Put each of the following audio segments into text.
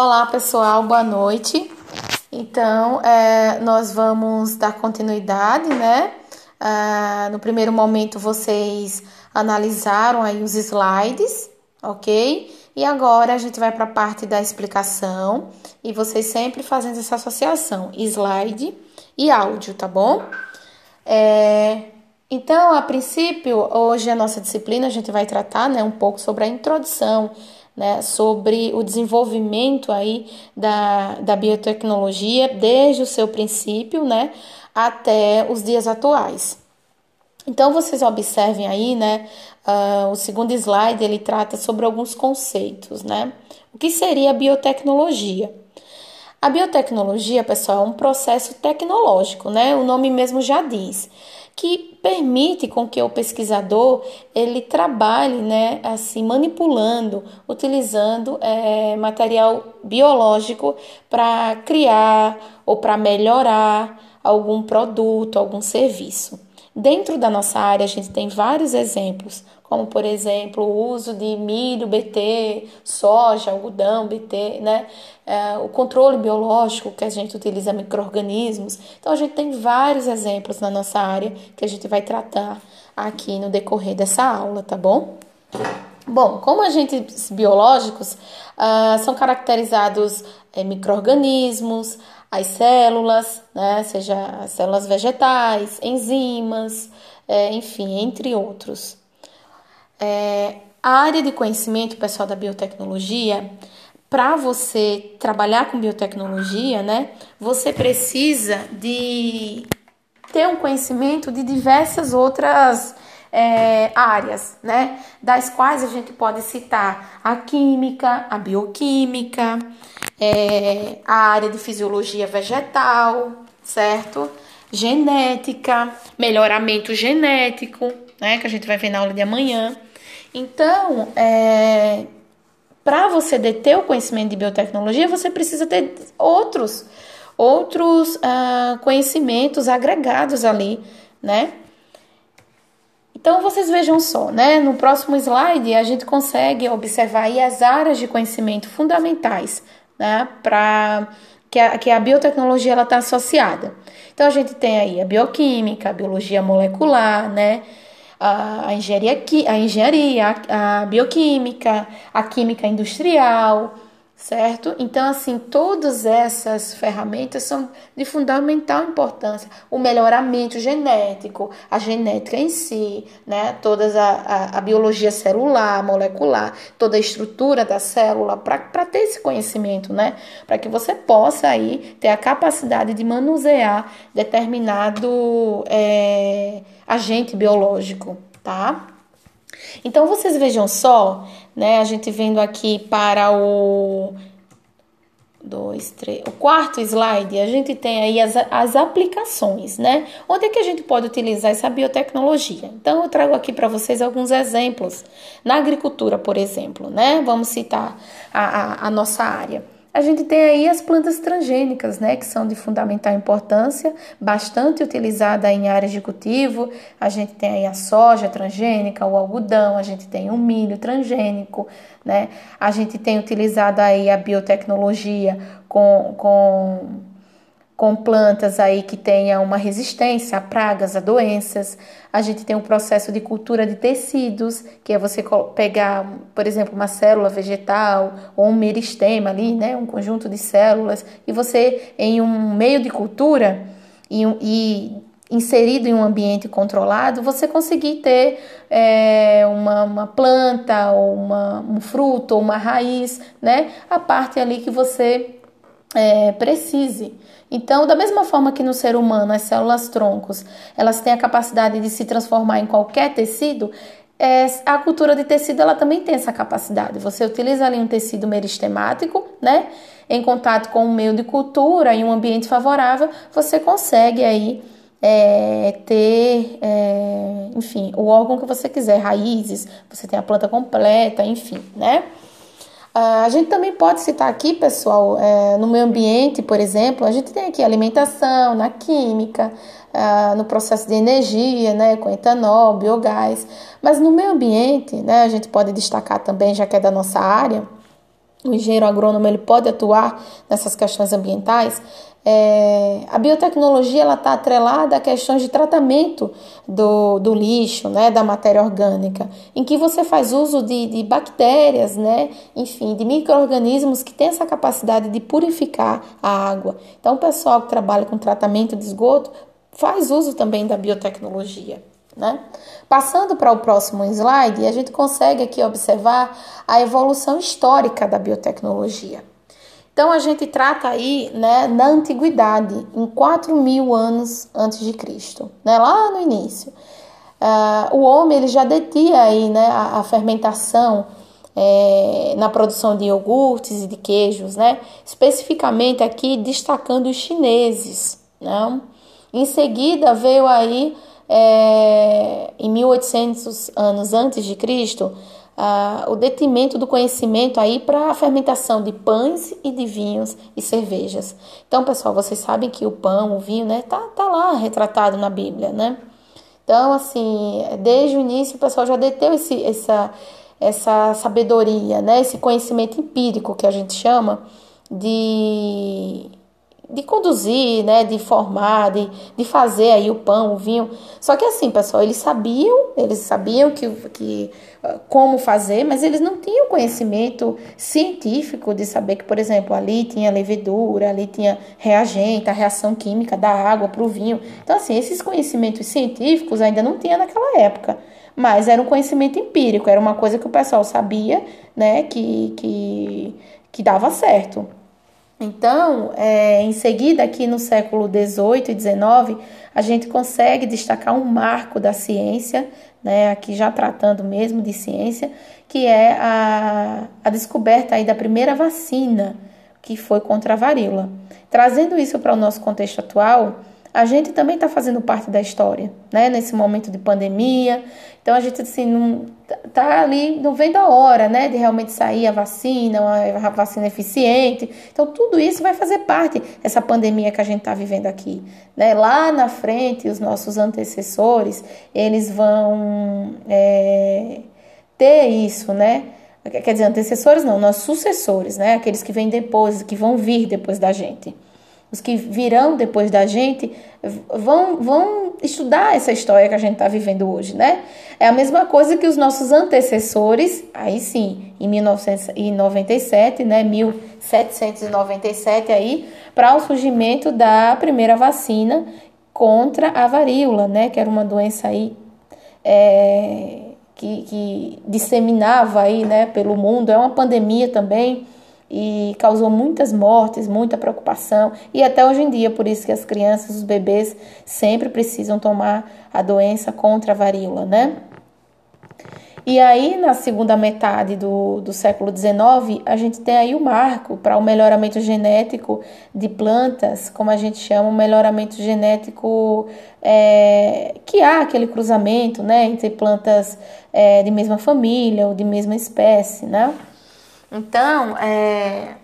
Olá pessoal, boa noite. Então, é, nós vamos dar continuidade, né? Ah, no primeiro momento vocês analisaram aí os slides, ok? E agora a gente vai para a parte da explicação e vocês sempre fazendo essa associação slide e áudio, tá bom? É, então, a princípio, hoje a nossa disciplina a gente vai tratar, né, um pouco sobre a introdução né, sobre o desenvolvimento aí da, da biotecnologia desde o seu princípio, né, até os dias atuais. Então vocês observem aí, né, uh, o segundo slide ele trata sobre alguns conceitos, né? O que seria a biotecnologia? A biotecnologia, pessoal, é um processo tecnológico, né? O nome mesmo já diz que permite com que o pesquisador ele trabalhe, né, assim manipulando, utilizando é, material biológico para criar ou para melhorar algum produto, algum serviço. Dentro da nossa área, a gente tem vários exemplos, como por exemplo o uso de milho, BT, soja, algodão, BT, né? É, o controle biológico que a gente utiliza micro-organismos. Então a gente tem vários exemplos na nossa área que a gente vai tratar aqui no decorrer dessa aula, tá bom? Bom, como agentes biológicos uh, são caracterizados é, micro-organismos, as células, né, seja as células vegetais, enzimas, é, enfim, entre outros. É, a área de conhecimento, pessoal da biotecnologia, para você trabalhar com biotecnologia, né, você precisa de ter um conhecimento de diversas outras é, áreas, né, das quais a gente pode citar a química, a bioquímica, é, a área de fisiologia vegetal, certo? Genética, melhoramento genético, né? Que a gente vai ver na aula de amanhã. Então, é, para você deter o conhecimento de biotecnologia, você precisa ter outros, outros uh, conhecimentos agregados ali, né? Então vocês vejam só, né? No próximo slide a gente consegue observar as áreas de conhecimento fundamentais né, para que a, que a biotecnologia ela está associada. Então a gente tem aí a bioquímica, a biologia molecular, né, a, engenharia, a, engenharia a bioquímica, a química industrial, certo? Então, assim, todas essas ferramentas são de fundamental importância. O melhoramento genético, a genética em si, né? Toda a, a, a, biologia celular, molecular, toda a estrutura da célula, para ter esse conhecimento, né? Para que você possa aí ter a capacidade de manusear determinado é, agente biológico, tá? Então vocês vejam só, né? A gente vendo aqui para o dois, três, o quarto slide, a gente tem aí as, as aplicações, né? Onde é que a gente pode utilizar essa biotecnologia? Então, eu trago aqui para vocês alguns exemplos. Na agricultura, por exemplo, né? Vamos citar a, a, a nossa área. A gente tem aí as plantas transgênicas, né, que são de fundamental importância, bastante utilizada em áreas de cultivo. A gente tem aí a soja transgênica, o algodão, a gente tem o milho transgênico, né? A gente tem utilizado aí a biotecnologia com, com com plantas aí que tenha uma resistência a pragas, a doenças. A gente tem um processo de cultura de tecidos, que é você pegar, por exemplo, uma célula vegetal ou um meristema ali, né, um conjunto de células, e você em um meio de cultura e, e inserido em um ambiente controlado, você conseguir ter é, uma, uma, planta ou uma, um fruto ou uma raiz, né, a parte ali que você é, precise. Então, da mesma forma que no ser humano as células troncos elas têm a capacidade de se transformar em qualquer tecido, é, a cultura de tecido ela também tem essa capacidade. Você utiliza ali um tecido meristemático, né? Em contato com um meio de cultura em um ambiente favorável, você consegue aí é, ter, é, enfim, o órgão que você quiser, raízes, você tem a planta completa, enfim, né? Ah, a gente também pode citar aqui, pessoal, é, no meio ambiente, por exemplo, a gente tem aqui alimentação, na química, ah, no processo de energia, né, com etanol, biogás. Mas no meio ambiente, né, a gente pode destacar também, já que é da nossa área, o engenheiro agrônomo ele pode atuar nessas questões ambientais, é, a biotecnologia ela está atrelada a questões de tratamento do, do lixo, né, da matéria orgânica, em que você faz uso de, de bactérias, né, enfim, de micro-organismos que têm essa capacidade de purificar a água. Então, o pessoal que trabalha com tratamento de esgoto faz uso também da biotecnologia. Né? Passando para o próximo slide, a gente consegue aqui observar a evolução histórica da biotecnologia. Então a gente trata aí né, na antiguidade, em 4 mil anos antes de Cristo, né, lá no início. Uh, o homem ele já detinha aí né, a, a fermentação é, na produção de iogurtes e de queijos, né? especificamente aqui destacando os chineses. Né? Em seguida veio aí é, em 1800 anos antes de Cristo, ah, o detimento do conhecimento aí para a fermentação de pães e de vinhos e cervejas. Então, pessoal, vocês sabem que o pão, o vinho, né, tá, tá lá retratado na Bíblia, né? Então, assim, desde o início o pessoal já deteu esse, essa, essa sabedoria, né, esse conhecimento empírico que a gente chama de de conduzir, né, de formar, de, de fazer aí o pão, o vinho. Só que assim, pessoal, eles sabiam, eles sabiam que, que como fazer, mas eles não tinham conhecimento científico de saber que, por exemplo, ali tinha levedura, ali tinha reagente, a reação química da água para o vinho. Então, assim, esses conhecimentos científicos ainda não tinha naquela época. Mas era um conhecimento empírico, era uma coisa que o pessoal sabia, né, que, que, que dava certo. Então, é, em seguida, aqui no século XVIII e XIX, a gente consegue destacar um marco da ciência, né, aqui já tratando mesmo de ciência, que é a, a descoberta aí da primeira vacina, que foi contra a varíola. Trazendo isso para o nosso contexto atual, a gente também está fazendo parte da história, né? Nesse momento de pandemia. Então a gente assim não tá ali, não vem da hora, né? De realmente sair a vacina, uma vacina eficiente. Então tudo isso vai fazer parte dessa pandemia que a gente está vivendo aqui, né? Lá na frente, os nossos antecessores, eles vão é, ter isso, né? Quer dizer, antecessores não, nossos sucessores, né? Aqueles que vêm depois, que vão vir depois da gente os que virão depois da gente vão, vão estudar essa história que a gente está vivendo hoje, né? É a mesma coisa que os nossos antecessores, aí sim, em 1997, né, 1797 aí, para o surgimento da primeira vacina contra a varíola, né, que era uma doença aí é, que, que disseminava aí, né, pelo mundo, é uma pandemia também, e causou muitas mortes, muita preocupação e até hoje em dia, por isso que as crianças, os bebês sempre precisam tomar a doença contra a varíola, né? E aí, na segunda metade do, do século XIX, a gente tem aí o marco para o melhoramento genético de plantas, como a gente chama, o melhoramento genético é, que há aquele cruzamento né, entre plantas é, de mesma família ou de mesma espécie, né? Então, é,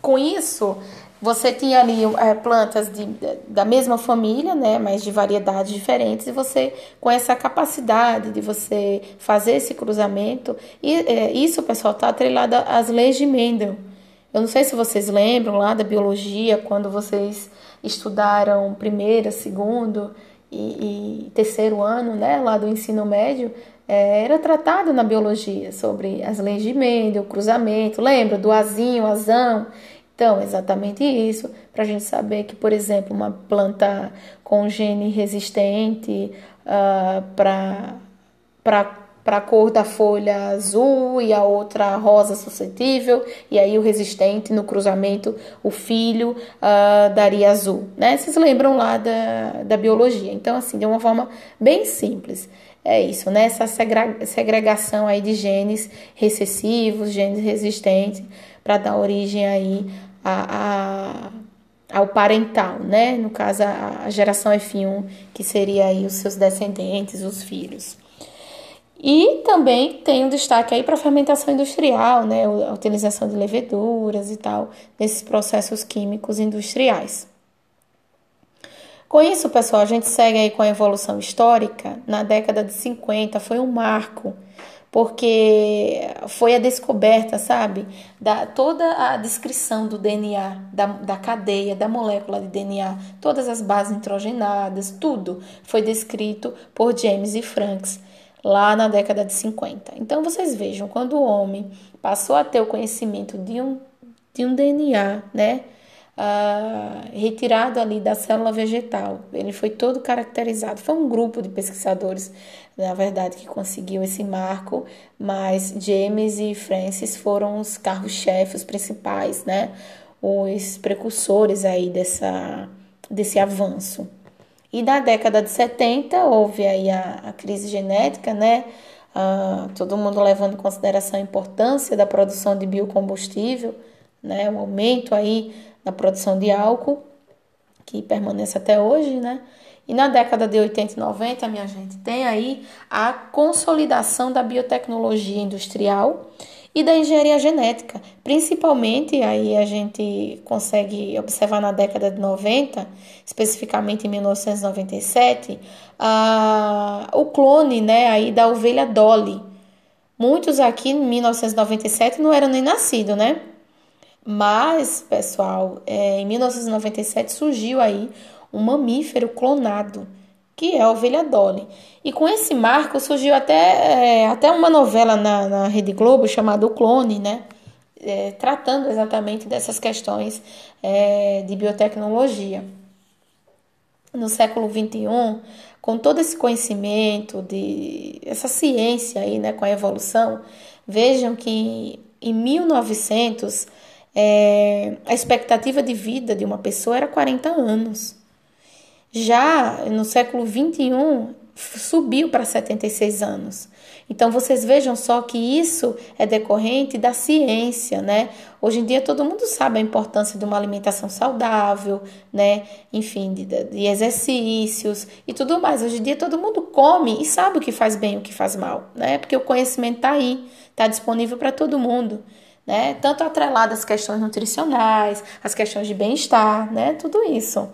com isso, você tinha ali é, plantas de, da mesma família, né, mas de variedades diferentes, e você, com essa capacidade de você fazer esse cruzamento, e é, isso, pessoal, está atrelado às leis de Mendel. Eu não sei se vocês lembram lá da biologia, quando vocês estudaram primeiro, segundo e, e terceiro ano, né, lá do ensino médio, era tratado na biologia sobre as leis de Mendel, cruzamento, lembra do azinho, azão? Então, exatamente isso, para a gente saber que, por exemplo, uma planta com gene resistente uh, para para a cor da folha azul e a outra rosa suscetível, e aí o resistente no cruzamento, o filho uh, daria azul, né? Vocês lembram lá da, da biologia. Então, assim, de uma forma bem simples é isso, né? Essa segregação aí de genes recessivos, genes resistentes, para dar origem aí a, a, ao parental, né? No caso, a, a geração F1, que seria aí os seus descendentes, os filhos. E também tem um destaque aí para a fermentação industrial, né? A utilização de leveduras e tal, nesses processos químicos industriais. Com isso, pessoal, a gente segue aí com a evolução histórica. Na década de 50 foi um marco porque foi a descoberta, sabe, da toda a descrição do DNA, da, da cadeia, da molécula de DNA, todas as bases nitrogenadas, tudo foi descrito por James e Franks lá na década de 50. Então vocês vejam, quando o homem passou a ter o conhecimento de um, de um DNA, né? Uh, retirado ali da célula vegetal. Ele foi todo caracterizado. Foi um grupo de pesquisadores, na verdade, que conseguiu esse marco, mas James e Francis foram os carros-chefes, os principais, né? Os precursores aí dessa, desse avanço. E na década de 70 houve aí a, a crise genética, né? Uh, todo mundo levando em consideração a importância da produção de biocombustível, né? O aumento aí na produção de álcool, que permanece até hoje, né? E na década de 80 e 90, minha gente, tem aí a consolidação da biotecnologia industrial e da engenharia genética. Principalmente, aí a gente consegue observar na década de 90, especificamente em 1997, a, o clone né, aí da ovelha Dolly. Muitos aqui em 1997 não eram nem nascidos, né? Mas, pessoal, é, em 1997 surgiu aí um mamífero clonado, que é a ovelha Dolly. E com esse marco surgiu até, é, até uma novela na, na Rede Globo chamada O Clone, né? É, tratando exatamente dessas questões é, de biotecnologia. No século XXI, com todo esse conhecimento, de essa ciência aí, né, com a evolução, vejam que em 1900 é, a expectativa de vida de uma pessoa era 40 anos. Já no século 21 subiu para 76 anos. Então vocês vejam só que isso é decorrente da ciência, né? Hoje em dia todo mundo sabe a importância de uma alimentação saudável, né? Enfim, de, de exercícios e tudo mais. Hoje em dia todo mundo come e sabe o que faz bem e o que faz mal, né? Porque o conhecimento está aí, está disponível para todo mundo né? Tanto atrelado às questões nutricionais, às questões de bem-estar, né? Tudo isso.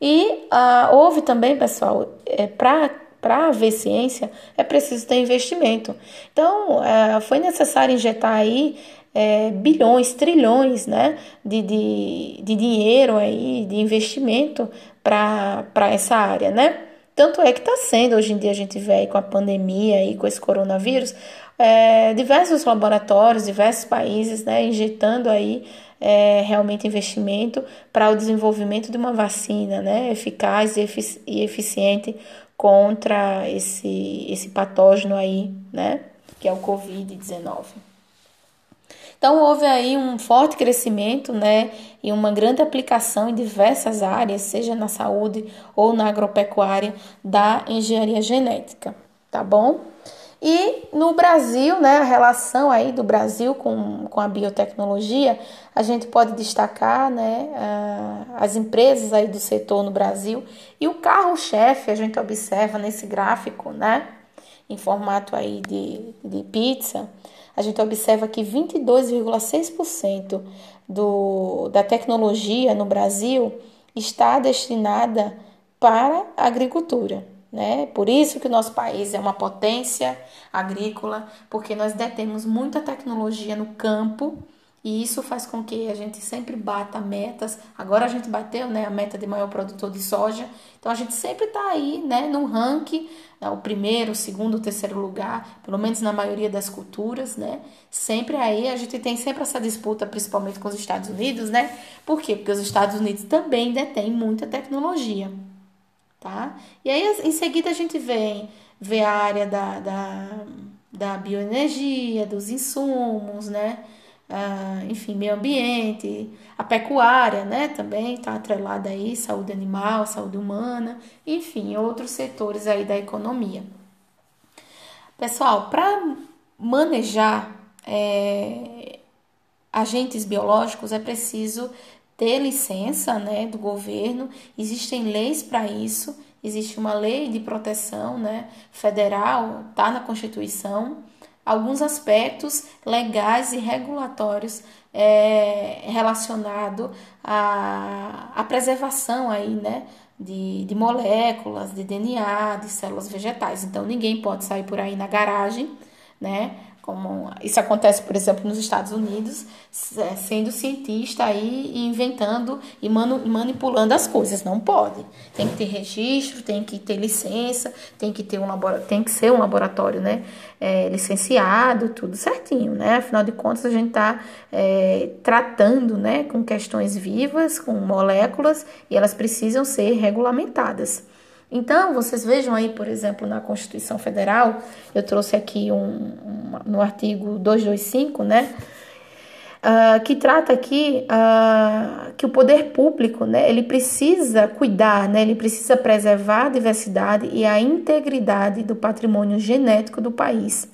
E uh, houve também, pessoal, é, para haver ciência, é preciso ter investimento. Então, uh, foi necessário injetar aí é, bilhões, trilhões né, de, de, de dinheiro aí, de investimento para essa área, né? Tanto é que está sendo, hoje em dia a gente vê aí com a pandemia e com esse coronavírus, é, diversos laboratórios, diversos países, né, injetando aí é, realmente investimento para o desenvolvimento de uma vacina, né, eficaz e, efici e eficiente contra esse, esse patógeno aí, né, que é o Covid-19. Então houve aí um forte crescimento, né, e uma grande aplicação em diversas áreas, seja na saúde ou na agropecuária da engenharia genética, tá bom? E no Brasil, né, a relação aí do Brasil com, com a biotecnologia, a gente pode destacar né, as empresas aí do setor no Brasil e o carro-chefe a gente observa nesse gráfico, né, em formato aí de, de pizza, a gente observa que 22,6% do, da tecnologia no Brasil está destinada para a agricultura. Né? Por isso que o nosso país é uma potência agrícola, porque nós detemos muita tecnologia no campo e isso faz com que a gente sempre bata metas. Agora a gente bateu né, a meta de maior produtor de soja, então a gente sempre está aí né, no ranking, né, o primeiro, o segundo, o terceiro lugar, pelo menos na maioria das culturas, né? Sempre aí a gente tem sempre essa disputa, principalmente com os Estados Unidos, né? Por quê? Porque os Estados Unidos também detêm muita tecnologia tá? E aí, em seguida, a gente vem ver a área da, da, da bioenergia, dos insumos, né? Ah, enfim, meio ambiente, a pecuária, né? Também está atrelada aí, saúde animal, saúde humana, enfim, outros setores aí da economia. Pessoal, para manejar é, agentes biológicos é preciso ter licença né, do governo, existem leis para isso, existe uma lei de proteção né, federal, está na Constituição, alguns aspectos legais e regulatórios é, relacionados à, à preservação aí, né, de, de moléculas, de DNA, de células vegetais. Então ninguém pode sair por aí na garagem né? Como isso acontece, por exemplo, nos Estados Unidos, é, sendo cientista aí e inventando e manipulando as coisas. Não pode. Tem que ter registro, tem que ter licença, tem que ter um laboratório, tem que ser um laboratório, né? É, licenciado, tudo certinho, né? Afinal de contas, a gente está é, tratando, né, com questões vivas, com moléculas, e elas precisam ser regulamentadas. Então, vocês vejam aí, por exemplo, na Constituição Federal, eu trouxe aqui um, um no artigo 225, né? Uh, que trata aqui uh, que o poder público, né, ele precisa cuidar, né, ele precisa preservar a diversidade e a integridade do patrimônio genético do país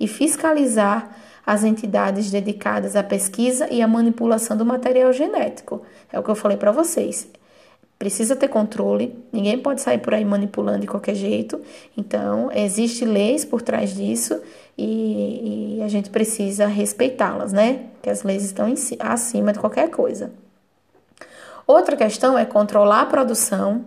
e fiscalizar as entidades dedicadas à pesquisa e à manipulação do material genético. É o que eu falei para vocês precisa ter controle, ninguém pode sair por aí manipulando de qualquer jeito. Então, existe leis por trás disso e, e a gente precisa respeitá-las, né? Que as leis estão acima de qualquer coisa. Outra questão é controlar a produção,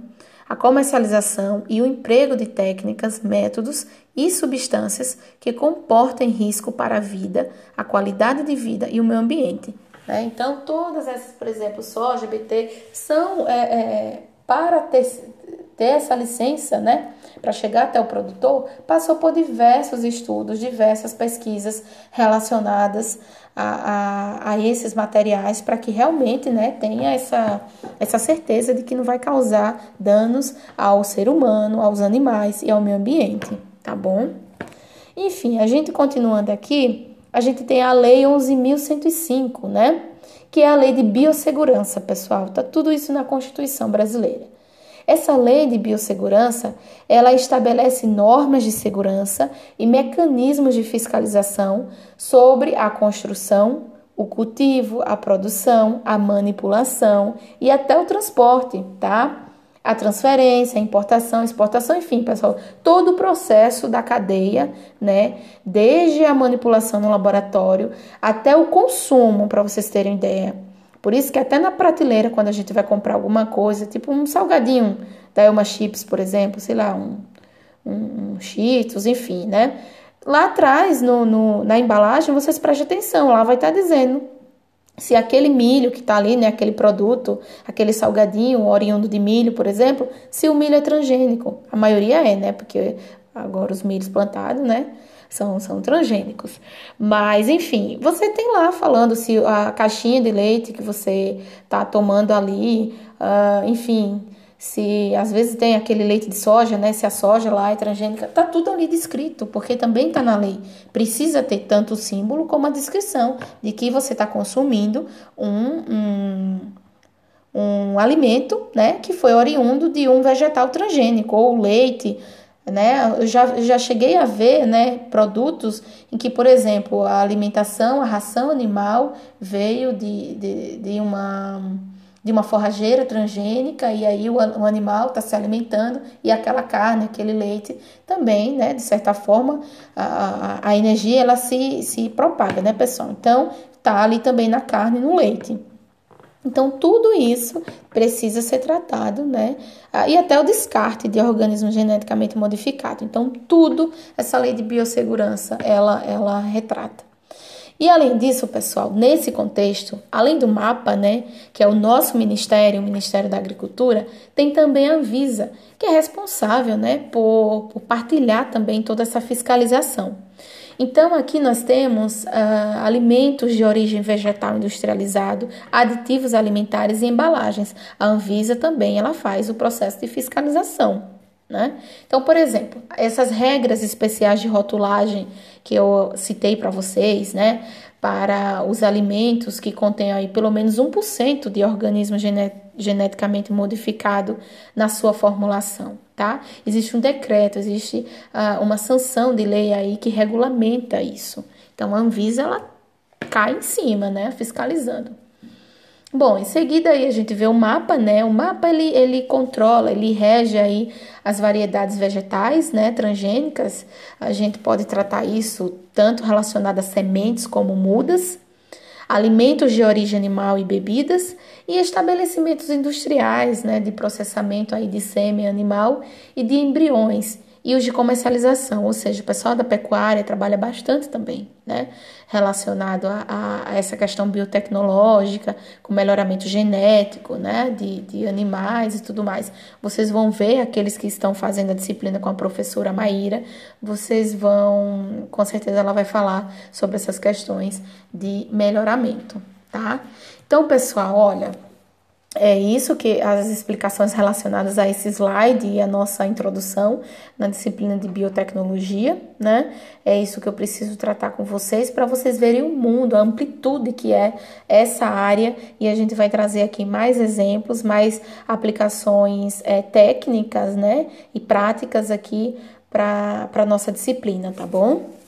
a comercialização e o emprego de técnicas, métodos e substâncias que comportem risco para a vida, a qualidade de vida e o meio ambiente, né? Então, todas essas, por exemplo, soja, BT, são é, é, para ter, ter essa licença, né, para chegar até o produtor, passou por diversos estudos, diversas pesquisas relacionadas a, a, a esses materiais para que realmente né, tenha essa, essa certeza de que não vai causar danos ao ser humano, aos animais e ao meio ambiente, tá bom? Enfim, a gente continuando aqui, a gente tem a Lei 11.105, né? Que é a lei de biossegurança, pessoal. Tá tudo isso na Constituição brasileira. Essa lei de biossegurança, ela estabelece normas de segurança e mecanismos de fiscalização sobre a construção, o cultivo, a produção, a manipulação e até o transporte, tá? A transferência, a importação, exportação, enfim, pessoal, todo o processo da cadeia, né, desde a manipulação no laboratório até o consumo, para vocês terem ideia. Por isso que até na prateleira, quando a gente vai comprar alguma coisa, tipo um salgadinho da Elma Chips, por exemplo, sei lá, um, um, um Cheetos, enfim, né? Lá atrás, no, no, na embalagem, vocês prestem atenção, lá vai estar dizendo se aquele milho que está ali, né, aquele produto, aquele salgadinho oriundo de milho, por exemplo, se o milho é transgênico. A maioria é, né? Porque agora os milhos plantados, né? São, são transgênicos. Mas, enfim, você tem lá falando se a caixinha de leite que você está tomando ali, uh, enfim, se às vezes tem aquele leite de soja, né? Se a soja lá é transgênica, tá tudo ali descrito, porque também está na lei. Precisa ter tanto o símbolo como a descrição de que você está consumindo um, um, um alimento, né? Que foi oriundo de um vegetal transgênico, ou leite, né? Eu já, já cheguei a ver, né? Produtos em que, por exemplo, a alimentação, a ração animal veio de, de, de uma de uma forrageira transgênica e aí o, o animal está se alimentando e aquela carne, aquele leite também, né, de certa forma, a, a, energia ela se, se propaga, né, pessoal? Então, tá ali também na carne e no leite. Então, tudo isso precisa ser tratado, né? E até o descarte de organismo geneticamente modificado. Então, tudo essa lei de biossegurança, ela, ela retrata. E além disso, pessoal, nesse contexto, além do mapa, né, que é o nosso ministério, o Ministério da Agricultura, tem também a Anvisa, que é responsável, né, por, por partilhar também toda essa fiscalização. Então, aqui nós temos uh, alimentos de origem vegetal industrializado, aditivos alimentares e embalagens. A Anvisa também ela faz o processo de fiscalização. Né? Então, por exemplo, essas regras especiais de rotulagem que eu citei para vocês, né, para os alimentos que contêm aí pelo menos 1% de organismo geneticamente modificado na sua formulação, tá? Existe um decreto, existe uh, uma sanção de lei aí que regulamenta isso. Então, a Anvisa, ela cai em cima, né, fiscalizando. Bom, em seguida aí a gente vê o mapa, né? O mapa ele, ele controla, ele rege aí as variedades vegetais, né, transgênicas. A gente pode tratar isso tanto relacionado a sementes como mudas, alimentos de origem animal e bebidas e estabelecimentos industriais, né, de processamento aí de sêmen animal e de embriões e os de comercialização, ou seja, o pessoal da pecuária trabalha bastante também, né? Relacionado a, a essa questão biotecnológica, com melhoramento genético, né? De, de animais e tudo mais. Vocês vão ver aqueles que estão fazendo a disciplina com a professora Maíra, vocês vão, com certeza ela vai falar sobre essas questões de melhoramento, tá? Então, pessoal, olha, é isso que as explicações relacionadas a esse slide e a nossa introdução na disciplina de biotecnologia, né? É isso que eu preciso tratar com vocês para vocês verem o mundo, a amplitude que é essa área e a gente vai trazer aqui mais exemplos, mais aplicações é, técnicas, né? E práticas aqui para a nossa disciplina, tá bom?